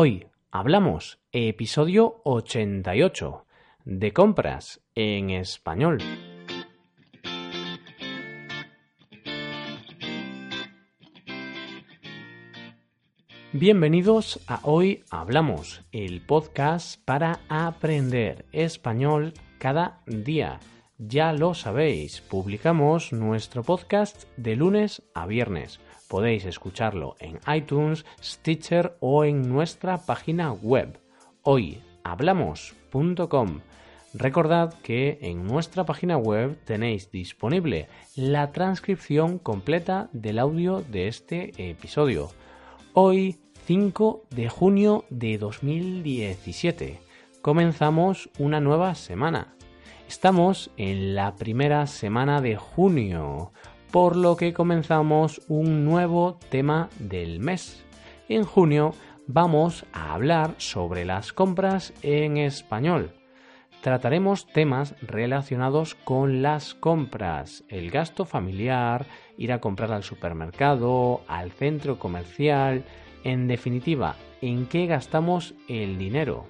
Hoy hablamos episodio 88 de compras en español. Bienvenidos a Hoy Hablamos, el podcast para aprender español cada día. Ya lo sabéis, publicamos nuestro podcast de lunes a viernes. Podéis escucharlo en iTunes, Stitcher o en nuestra página web hoyhablamos.com. Recordad que en nuestra página web tenéis disponible la transcripción completa del audio de este episodio. Hoy, 5 de junio de 2017, comenzamos una nueva semana. Estamos en la primera semana de junio, por lo que comenzamos un nuevo tema del mes. En junio vamos a hablar sobre las compras en español. Trataremos temas relacionados con las compras, el gasto familiar, ir a comprar al supermercado, al centro comercial, en definitiva, en qué gastamos el dinero.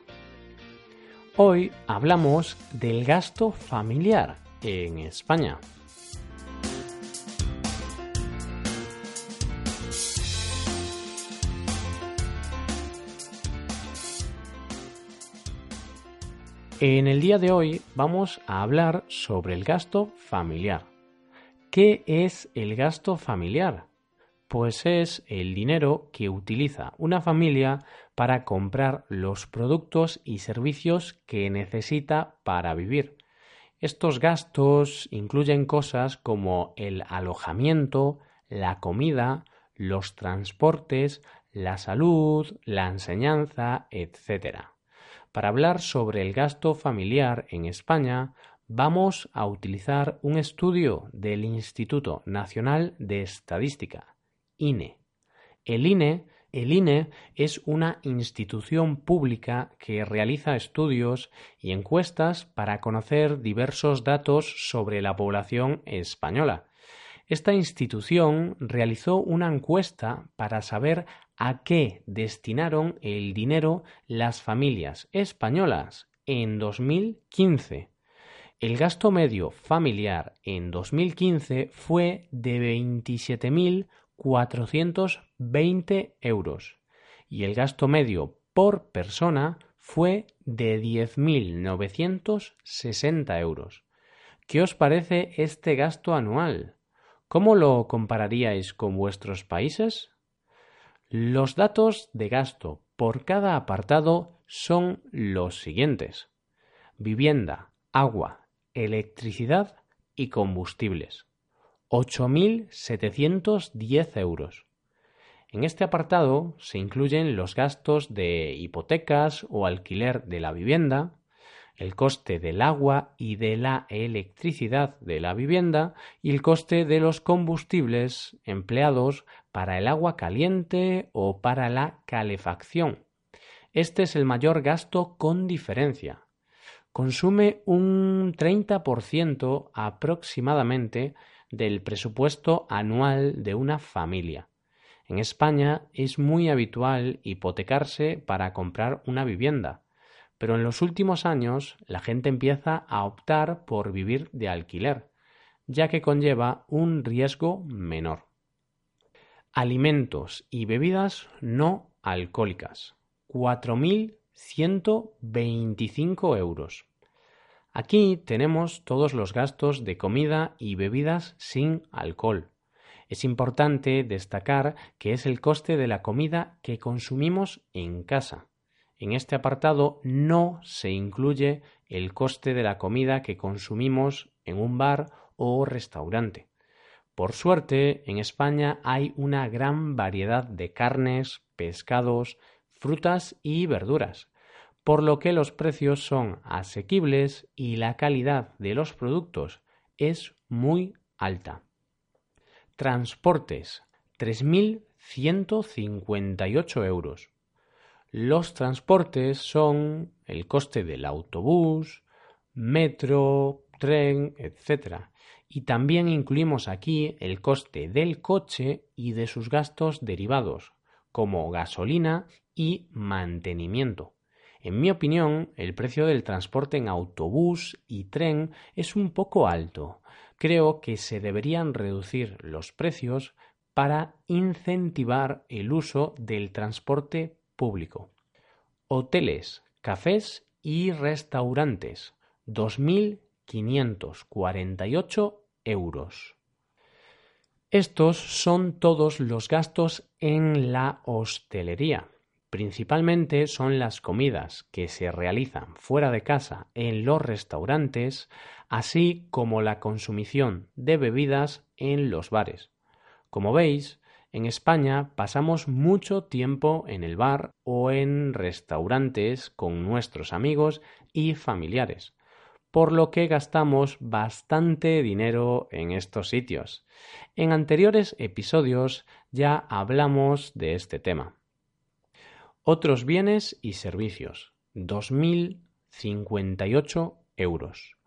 Hoy hablamos del gasto familiar en España. En el día de hoy vamos a hablar sobre el gasto familiar. ¿Qué es el gasto familiar? Pues es el dinero que utiliza una familia para comprar los productos y servicios que necesita para vivir. Estos gastos incluyen cosas como el alojamiento, la comida, los transportes, la salud, la enseñanza, etc. Para hablar sobre el gasto familiar en España, vamos a utilizar un estudio del Instituto Nacional de Estadística, INE. El INE, INE es una institución pública que realiza estudios y encuestas para conocer diversos datos sobre la población española. Esta institución realizó una encuesta para saber a qué destinaron el dinero las familias españolas en 2015. El gasto medio familiar en 2015 fue de 27.420 euros y el gasto medio por persona fue de 10.960 euros. ¿Qué os parece este gasto anual? ¿Cómo lo compararíais con vuestros países? Los datos de gasto por cada apartado son los siguientes. Vivienda, agua, electricidad y combustibles. 8.710 euros. En este apartado se incluyen los gastos de hipotecas o alquiler de la vivienda, el coste del agua y de la electricidad de la vivienda y el coste de los combustibles empleados para el agua caliente o para la calefacción. Este es el mayor gasto con diferencia. Consume un 30% aproximadamente del presupuesto anual de una familia. En España es muy habitual hipotecarse para comprar una vivienda pero en los últimos años la gente empieza a optar por vivir de alquiler, ya que conlleva un riesgo menor. Alimentos y bebidas no alcohólicas. 4.125 euros. Aquí tenemos todos los gastos de comida y bebidas sin alcohol. Es importante destacar que es el coste de la comida que consumimos en casa. En este apartado no se incluye el coste de la comida que consumimos en un bar o restaurante. Por suerte, en España hay una gran variedad de carnes, pescados, frutas y verduras, por lo que los precios son asequibles y la calidad de los productos es muy alta. Transportes 3.158 euros. Los transportes son el coste del autobús, metro, tren, etc. Y también incluimos aquí el coste del coche y de sus gastos derivados, como gasolina y mantenimiento. En mi opinión, el precio del transporte en autobús y tren es un poco alto. Creo que se deberían reducir los precios para incentivar el uso del transporte público. Hoteles, cafés y restaurantes. 2.548 euros. Estos son todos los gastos en la hostelería. Principalmente son las comidas que se realizan fuera de casa en los restaurantes, así como la consumición de bebidas en los bares. Como veis, en España pasamos mucho tiempo en el bar o en restaurantes con nuestros amigos y familiares, por lo que gastamos bastante dinero en estos sitios. En anteriores episodios ya hablamos de este tema. Otros bienes y servicios. 2.058 euros.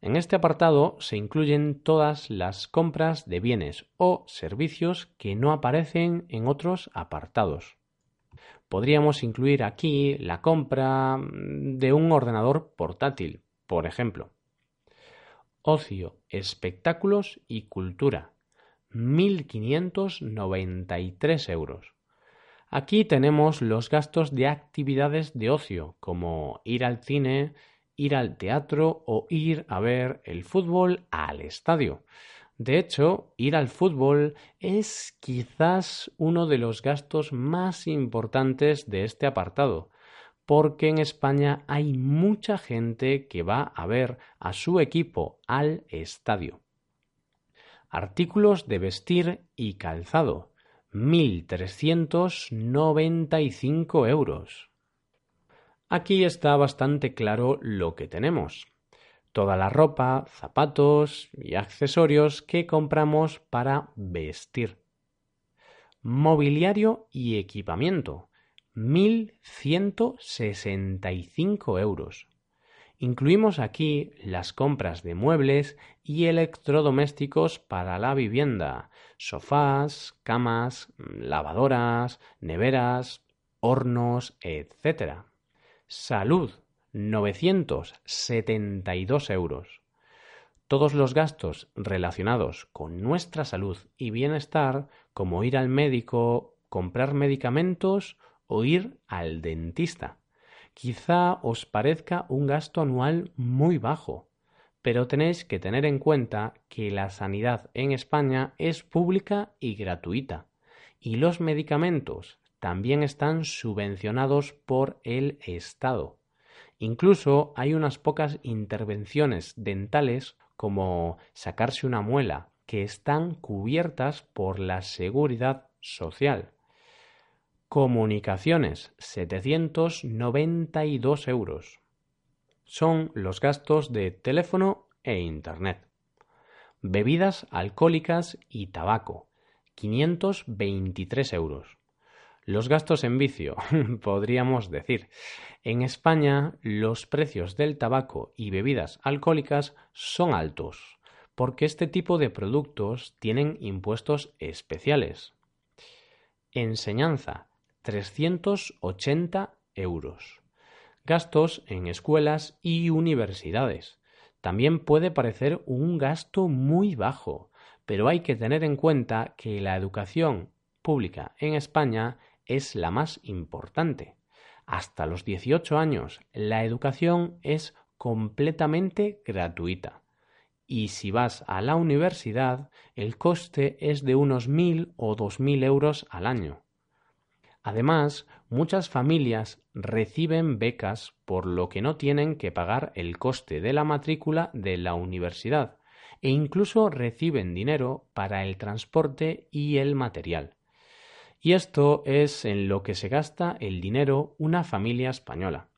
En este apartado se incluyen todas las compras de bienes o servicios que no aparecen en otros apartados. Podríamos incluir aquí la compra de un ordenador portátil, por ejemplo. Ocio, espectáculos y cultura. 1.593 euros. Aquí tenemos los gastos de actividades de ocio, como ir al cine, ir al teatro o ir a ver el fútbol al estadio. De hecho, ir al fútbol es quizás uno de los gastos más importantes de este apartado, porque en España hay mucha gente que va a ver a su equipo al estadio. Artículos de vestir y calzado. 1.395 euros. Aquí está bastante claro lo que tenemos. Toda la ropa, zapatos y accesorios que compramos para vestir. Mobiliario y equipamiento. 1.165 euros. Incluimos aquí las compras de muebles y electrodomésticos para la vivienda, sofás, camas, lavadoras, neveras, hornos, etc. Salud, 972 euros. Todos los gastos relacionados con nuestra salud y bienestar, como ir al médico, comprar medicamentos o ir al dentista. Quizá os parezca un gasto anual muy bajo, pero tenéis que tener en cuenta que la sanidad en España es pública y gratuita, y los medicamentos también están subvencionados por el Estado. Incluso hay unas pocas intervenciones dentales como sacarse una muela que están cubiertas por la seguridad social. Comunicaciones, 792 euros. Son los gastos de teléfono e Internet. Bebidas alcohólicas y tabaco, 523 euros. Los gastos en vicio, podríamos decir. En España los precios del tabaco y bebidas alcohólicas son altos, porque este tipo de productos tienen impuestos especiales. Enseñanza, 380 euros. Gastos en escuelas y universidades. También puede parecer un gasto muy bajo, pero hay que tener en cuenta que la educación pública en España es la más importante. Hasta los 18 años la educación es completamente gratuita. Y si vas a la universidad, el coste es de unos mil o dos mil euros al año. Además, muchas familias reciben becas por lo que no tienen que pagar el coste de la matrícula de la universidad e incluso reciben dinero para el transporte y el material. Y esto es en lo que se gasta el dinero una familia española.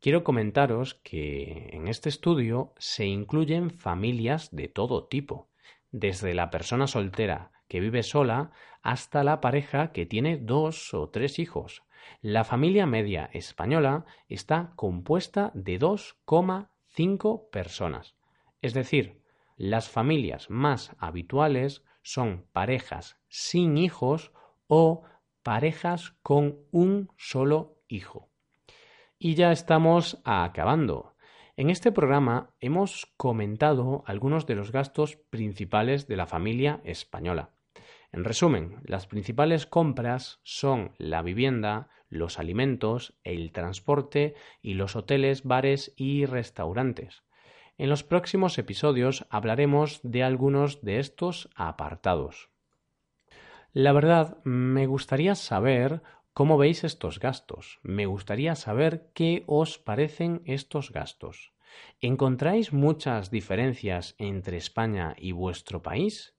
Quiero comentaros que en este estudio se incluyen familias de todo tipo, desde la persona soltera que vive sola hasta la pareja que tiene dos o tres hijos. La familia media española está compuesta de 2,5 personas. Es decir, las familias más habituales son parejas sin hijos o parejas con un solo hijo. Y ya estamos acabando. En este programa hemos comentado algunos de los gastos principales de la familia española. En resumen, las principales compras son la vivienda, los alimentos, el transporte y los hoteles, bares y restaurantes. En los próximos episodios hablaremos de algunos de estos apartados. La verdad, me gustaría saber cómo veis estos gastos. Me gustaría saber qué os parecen estos gastos. ¿Encontráis muchas diferencias entre España y vuestro país?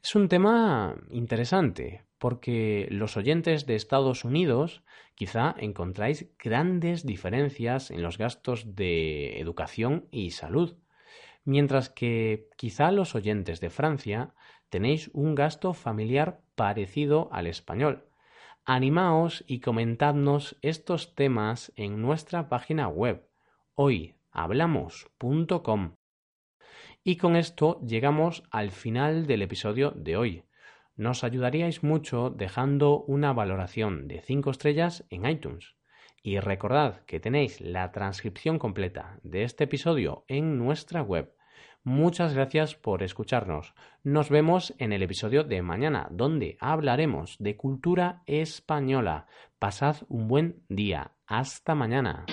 Es un tema interesante porque los oyentes de Estados Unidos quizá encontráis grandes diferencias en los gastos de educación y salud, mientras que quizá los oyentes de Francia tenéis un gasto familiar parecido al español. Animaos y comentadnos estos temas en nuestra página web hoyhablamos.com y con esto llegamos al final del episodio de hoy. Nos ayudaríais mucho dejando una valoración de 5 estrellas en iTunes. Y recordad que tenéis la transcripción completa de este episodio en nuestra web. Muchas gracias por escucharnos. Nos vemos en el episodio de mañana, donde hablaremos de cultura española. Pasad un buen día. Hasta mañana.